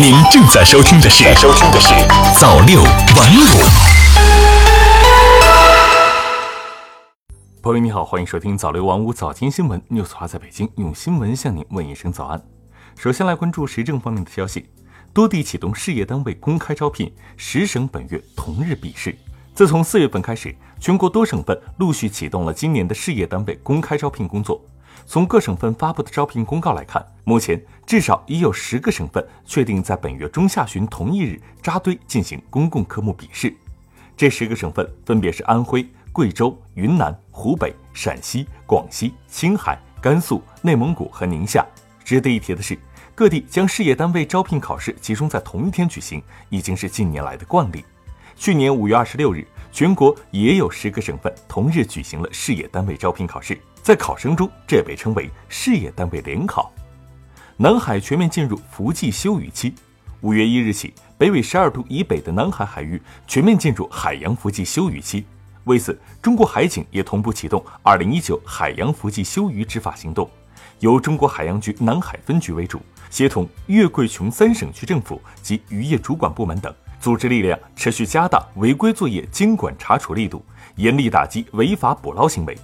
您正在收听的是《收听的是早六晚五》。朋友你好，欢迎收听早六晚五早间新闻，news 华在北京用新闻向您问一声早安。首先来关注时政方面的消息，多地启动事业单位公开招聘，十省本月同日笔试。自从四月份开始，全国多省份陆续启动了今年的事业单位公开招聘工作。从各省份发布的招聘公告来看，目前至少已有十个省份确定在本月中下旬同一日扎堆进行公共科目笔试。这十个省份分别是安徽、贵州、云南、湖北、陕西、广西、青海、甘肃、内蒙古和宁夏。值得一提的是，各地将事业单位招聘考试集中在同一天举行，已经是近年来的惯例。去年五月二十六日，全国也有十个省份同日举行了事业单位招聘考试。在考生中，这被称为事业单位联考。南海全面进入伏季休渔期，五月一日起，北纬十二度以北的南海海域全面进入海洋伏季休渔期。为此，中国海警也同步启动二零一九海洋伏季休渔执法行动，由中国海洋局南海分局为主，协同粤桂琼三省区政府及渔业主管部门等，组织力量持续加大违规作业监管查处力度，严厉打击违法捕捞行为。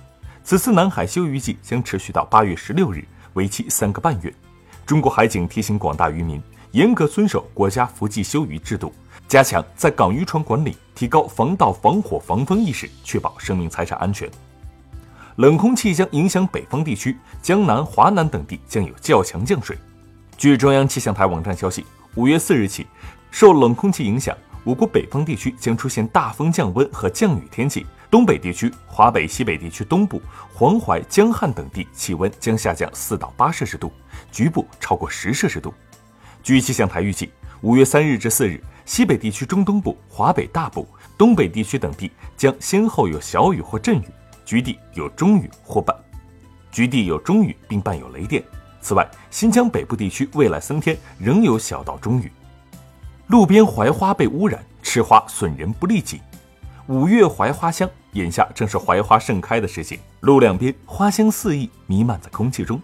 此次南海休渔季将持续到八月十六日，为期三个半月。中国海警提醒广大渔民，严格遵守国家伏季休渔制度，加强在港渔船管理，提高防盗防火防风意识，确保生命财产安全。冷空气将影响北方地区，江南、华南等地将有较强降水。据中央气象台网站消息，五月四日起，受冷空气影响，我国北方地区将出现大风降温和降雨天气。东北地区、华北、西北地区东部、黄淮、江汉等地气温将下降四到八摄氏度，局部超过十摄氏度。据气象台预计，五月三日至四日，西北地区中东部、华北大部、东北地区等地将先后有小雨或阵雨，局地有中雨或伴，局地有中雨并伴有雷电。此外，新疆北部地区未来三天仍有小到中雨。路边槐花被污染，吃花损人不利己。五月槐花香，眼下正是槐花盛开的时节，路两边花香四溢，弥漫在空气中。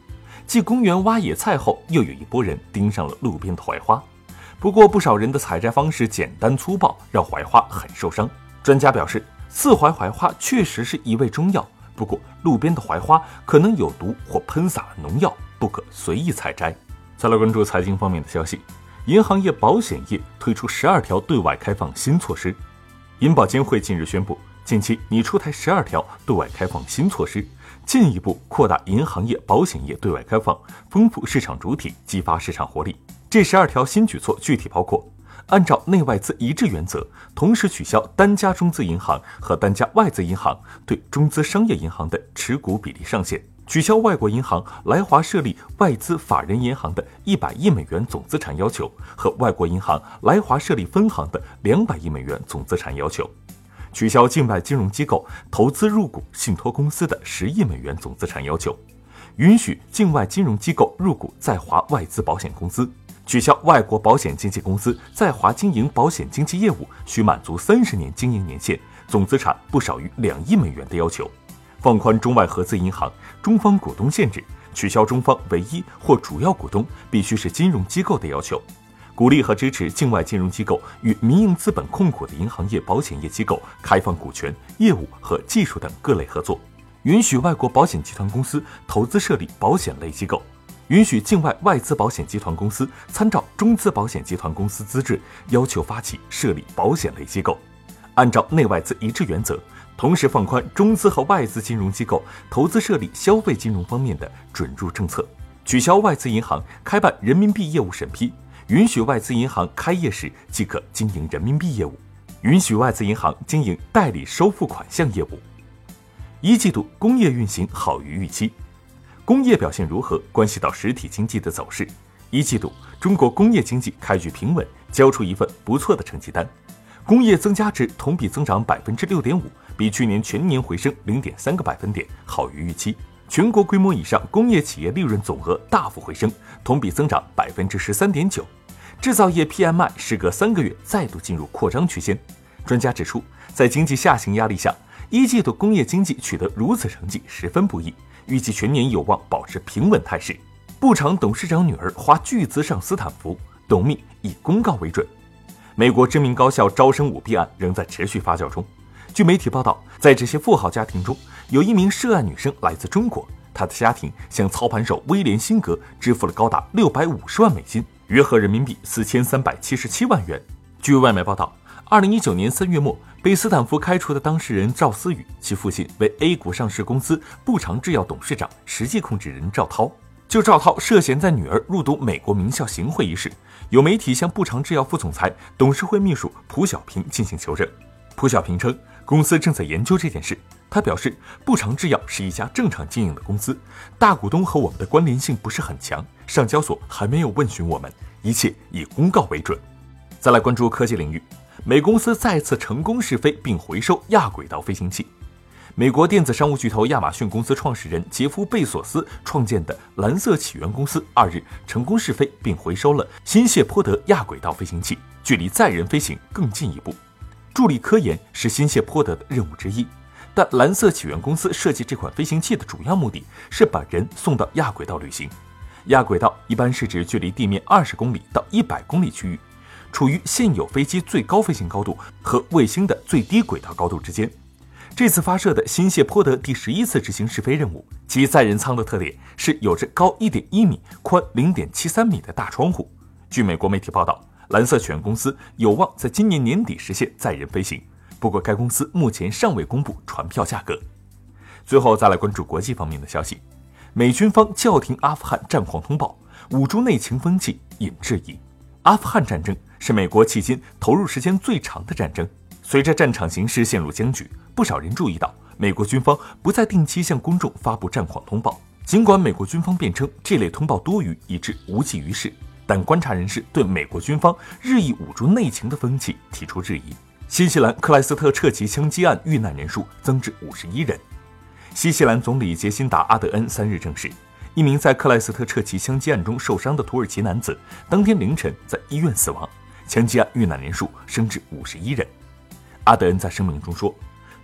继公园挖野菜后，又有一波人盯上了路边的槐花。不过，不少人的采摘方式简单粗暴，让槐花很受伤。专家表示，刺槐槐花确实是一味中药，不过路边的槐花可能有毒或喷洒了农药，不可随意采摘。再来关注财经方面的消息，银行业、保险业推出十二条对外开放新措施。银保监会近日宣布，近期拟出台十二条对外开放新措施，进一步扩大银行业、保险业对外开放，丰富市场主体，激发市场活力。这十二条新举措具体包括：按照内外资一致原则，同时取消单家中资银行和单家外资银行对中资商业银行的持股比例上限。取消外国银行来华设立外资法人银行的一百亿美元总资产要求和外国银行来华设立分行的两百亿美元总资产要求；取消境外金融机构投资入股信托公司的十亿美元总资产要求；允许境外金融机构入股在华外资保险公司；取消外国保险经纪公司在华经营保险经纪业务需满足三十年经营年限、总资产不少于两亿美元的要求。放宽中外合资银行中方股东限制，取消中方唯一或主要股东必须是金融机构的要求，鼓励和支持境外金融机构与民营资本控股的银行业、保险业机构开放股权、业务和技术等各类合作，允许外国保险集团公司投资设立保险类机构，允许境外外资保险集团公司参照中资保险集团公司资质要求发起设立保险类机构，按照内外资一致原则。同时放宽中资和外资金融机构投资设立消费金融方面的准入政策，取消外资银行开办人民币业务审批，允许外资银行开业时即可经营人民币业务，允许外资银行经营代理收付款项业务。一季度工业运行好于预期，工业表现如何关系到实体经济的走势。一季度中国工业经济开局平稳，交出一份不错的成绩单，工业增加值同比增长百分之六点五。比去年全年回升零点三个百分点，好于预期。全国规模以上工业企业利润总额大幅回升，同比增长百分之十三点九。制造业 PMI 时隔三个月再度进入扩张区间。专家指出，在经济下行压力下，一季度工业经济取得如此成绩十分不易，预计全年有望保持平稳态势。步场董事长女儿花巨资上斯坦福，董秘以公告为准。美国知名高校招生舞弊案仍在持续发酵中。据媒体报道，在这些富豪家庭中，有一名涉案女生来自中国，她的家庭向操盘手威廉辛格支付了高达六百五十万美金，约合人民币四千三百七十七万元。据外媒报道，二零一九年三月末，被斯坦福开除的当事人赵思雨，其父亲为 A 股上市公司步长制药董事长、实际控制人赵涛。就赵涛涉嫌在女儿入读美国名校行贿一事，有媒体向步长制药副总裁、董事会秘书蒲小平进行求证。蒲小平称，公司正在研究这件事。他表示，步长制药是一家正常经营的公司，大股东和我们的关联性不是很强，上交所还没有问询我们，一切以公告为准。再来关注科技领域，美公司再次成功试飞并回收亚轨道飞行器。美国电子商务巨头亚马逊公司创始人杰夫·贝索斯创建的蓝色起源公司二日成功试飞并回收了新谢泼德亚轨道飞行器，距离载人飞行更进一步。助力科研是新谢泼德的任务之一，但蓝色起源公司设计这款飞行器的主要目的是把人送到亚轨道旅行。亚轨道一般是指距离地面二十公里到一百公里区域，处于现有飞机最高飞行高度和卫星的最低轨道高度之间。这次发射的新谢泼德第十一次执行试飞任务，其载人舱的特点是有着高一点一米、宽零点七三米的大窗户。据美国媒体报道，蓝色起源公司有望在今年年底实现载人飞行，不过该公司目前尚未公布船票价格。最后再来关注国际方面的消息，美军方叫停阿富汗战况通报，捂住内情风气引质疑。阿富汗战争是美国迄今投入时间最长的战争，随着战场形势陷入僵局。不少人注意到，美国军方不再定期向公众发布战况通报。尽管美国军方辩称这类通报多余以致无济于事，但观察人士对美国军方日益捂住内情的风气提出质疑。新西兰克莱斯特撤旗枪击案遇难人数增至五十一人。新西兰总理杰辛达·阿德恩三日证实，一名在克莱斯特撤旗枪击案中受伤的土耳其男子当天凌晨在医院死亡，枪击案遇难人数升至五十一人。阿德恩在声明中说。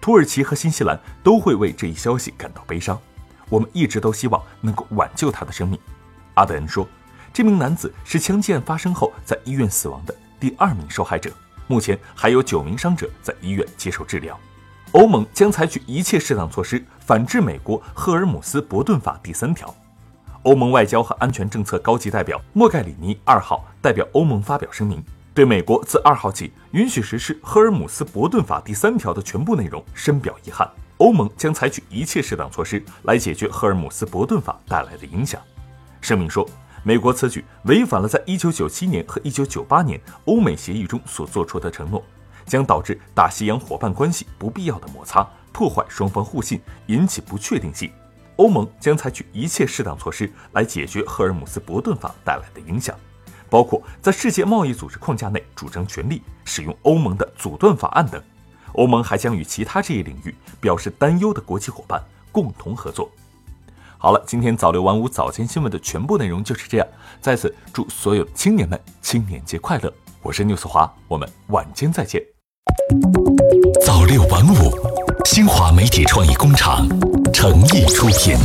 土耳其和新西兰都会为这一消息感到悲伤。我们一直都希望能够挽救他的生命，阿德恩说。这名男子是枪击案发生后在医院死亡的第二名受害者。目前还有九名伤者在医院接受治疗。欧盟将采取一切适当措施反制美国赫尔姆斯伯顿法第三条。欧盟外交和安全政策高级代表莫盖里尼二号代表欧盟发表声明。对美国自二号起允许实施赫尔姆斯伯顿法第三条的全部内容深表遗憾。欧盟将采取一切适当措施来解决赫尔姆斯伯顿法带来的影响。声明说，美国此举违反了在一九九七年和一九九八年欧美协议中所做出的承诺，将导致大西洋伙伴关系不必要的摩擦，破坏双方互信，引起不确定性。欧盟将采取一切适当措施来解决赫尔姆斯伯顿法带来的影响。包括在世界贸易组织框架内主张权利、使用欧盟的阻断法案等。欧盟还将与其他这一领域表示担忧的国际伙伴共同合作。好了，今天早六晚五早间新闻的全部内容就是这样。在此祝所有青年们青年节快乐！我是纽斯华，我们晚间再见。早六晚五，新华媒体创意工厂诚意出品。